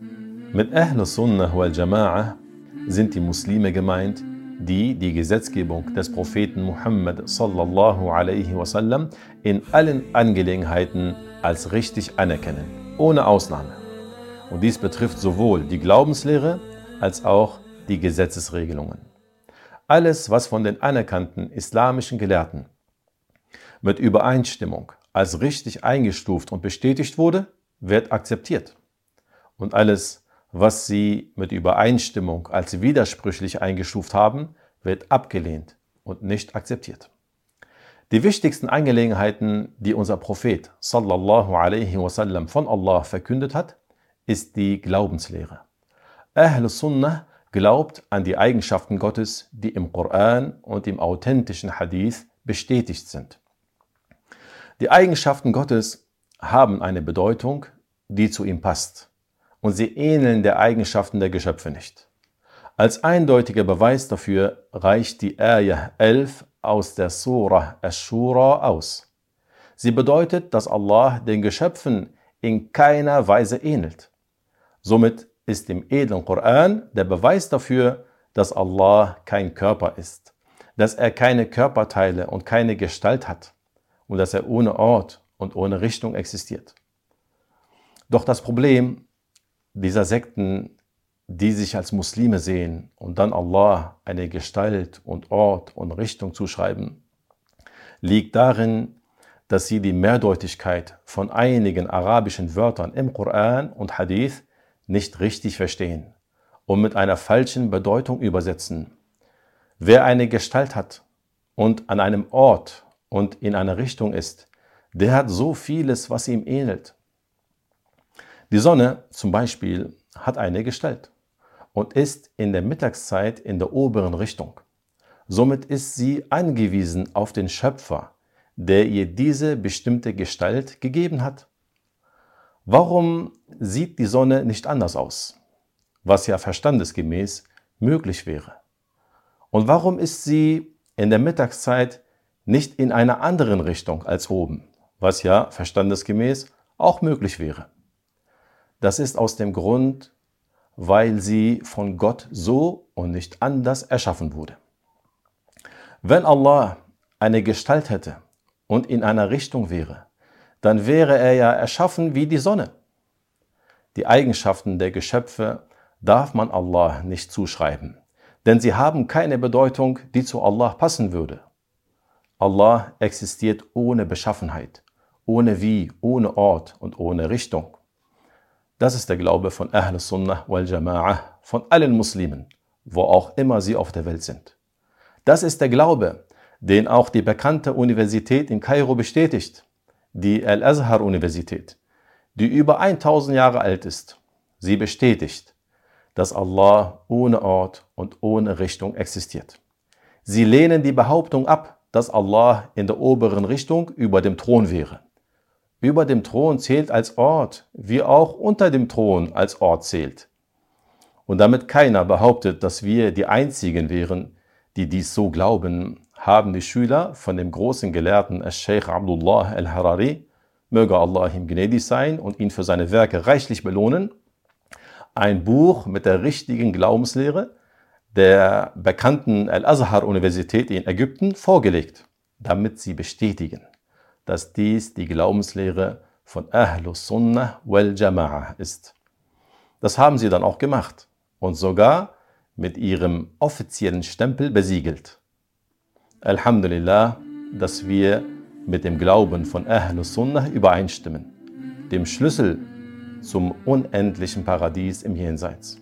Mit Ahlus Sunnah wal Jama'ah sind die Muslime gemeint, die die Gesetzgebung des Propheten Muhammad sallallahu alaihi wasallam in allen Angelegenheiten als richtig anerkennen, ohne Ausnahme. Und dies betrifft sowohl die Glaubenslehre als auch die Gesetzesregelungen. Alles, was von den anerkannten islamischen Gelehrten mit Übereinstimmung als richtig eingestuft und bestätigt wurde, wird akzeptiert. Und alles, was sie mit Übereinstimmung als widersprüchlich eingestuft haben, wird abgelehnt und nicht akzeptiert. Die wichtigsten Angelegenheiten, die unser Prophet sallallahu alaihi wasallam von Allah verkündet hat, ist die Glaubenslehre. Ahl Sunnah glaubt an die Eigenschaften Gottes, die im Koran und im authentischen Hadith bestätigt sind. Die Eigenschaften Gottes haben eine Bedeutung, die zu ihm passt, und sie ähneln der Eigenschaften der Geschöpfe nicht. Als eindeutiger Beweis dafür reicht die Ayah 11 aus der Surah Ash-Shura aus. Sie bedeutet, dass Allah den Geschöpfen in keiner Weise ähnelt. Somit ist im edlen Koran der Beweis dafür, dass Allah kein Körper ist, dass er keine Körperteile und keine Gestalt hat und dass er ohne Ort und ohne Richtung existiert. Doch das Problem dieser Sekten, die sich als Muslime sehen und dann Allah eine Gestalt und Ort und Richtung zuschreiben, liegt darin, dass sie die Mehrdeutigkeit von einigen arabischen Wörtern im Koran und Hadith nicht richtig verstehen und mit einer falschen Bedeutung übersetzen. Wer eine Gestalt hat und an einem Ort und in einer Richtung ist, der hat so vieles, was ihm ähnelt. Die Sonne zum Beispiel hat eine Gestalt und ist in der Mittagszeit in der oberen Richtung. Somit ist sie angewiesen auf den Schöpfer, der ihr diese bestimmte Gestalt gegeben hat. Warum sieht die Sonne nicht anders aus, was ja verstandesgemäß möglich wäre? Und warum ist sie in der Mittagszeit nicht in einer anderen Richtung als oben, was ja verstandesgemäß auch möglich wäre? Das ist aus dem Grund, weil sie von Gott so und nicht anders erschaffen wurde. Wenn Allah eine Gestalt hätte und in einer Richtung wäre, dann wäre er ja erschaffen wie die Sonne. Die Eigenschaften der Geschöpfe darf man Allah nicht zuschreiben, denn sie haben keine Bedeutung, die zu Allah passen würde. Allah existiert ohne Beschaffenheit, ohne Wie, ohne Ort und ohne Richtung. Das ist der Glaube von Ahl Sunnah wal Jama'ah, von allen Muslimen, wo auch immer sie auf der Welt sind. Das ist der Glaube, den auch die bekannte Universität in Kairo bestätigt die Al-Azhar-Universität, die über 1000 Jahre alt ist. Sie bestätigt, dass Allah ohne Ort und ohne Richtung existiert. Sie lehnen die Behauptung ab, dass Allah in der oberen Richtung über dem Thron wäre. Über dem Thron zählt als Ort, wie auch unter dem Thron als Ort zählt. Und damit keiner behauptet, dass wir die Einzigen wären, die dies so glauben, haben die Schüler von dem großen Gelehrten Al-Sheikh Abdullah al-Harari, möge Allah ihm gnädig sein und ihn für seine Werke reichlich belohnen, ein Buch mit der richtigen Glaubenslehre der bekannten Al-Azhar-Universität in Ägypten vorgelegt, damit sie bestätigen, dass dies die Glaubenslehre von Ahlus Sunnah wal Jama'ah ist. Das haben sie dann auch gemacht und sogar mit ihrem offiziellen Stempel besiegelt. Alhamdulillah, dass wir mit dem Glauben von Ahlus Sunnah übereinstimmen, dem Schlüssel zum unendlichen Paradies im Jenseits.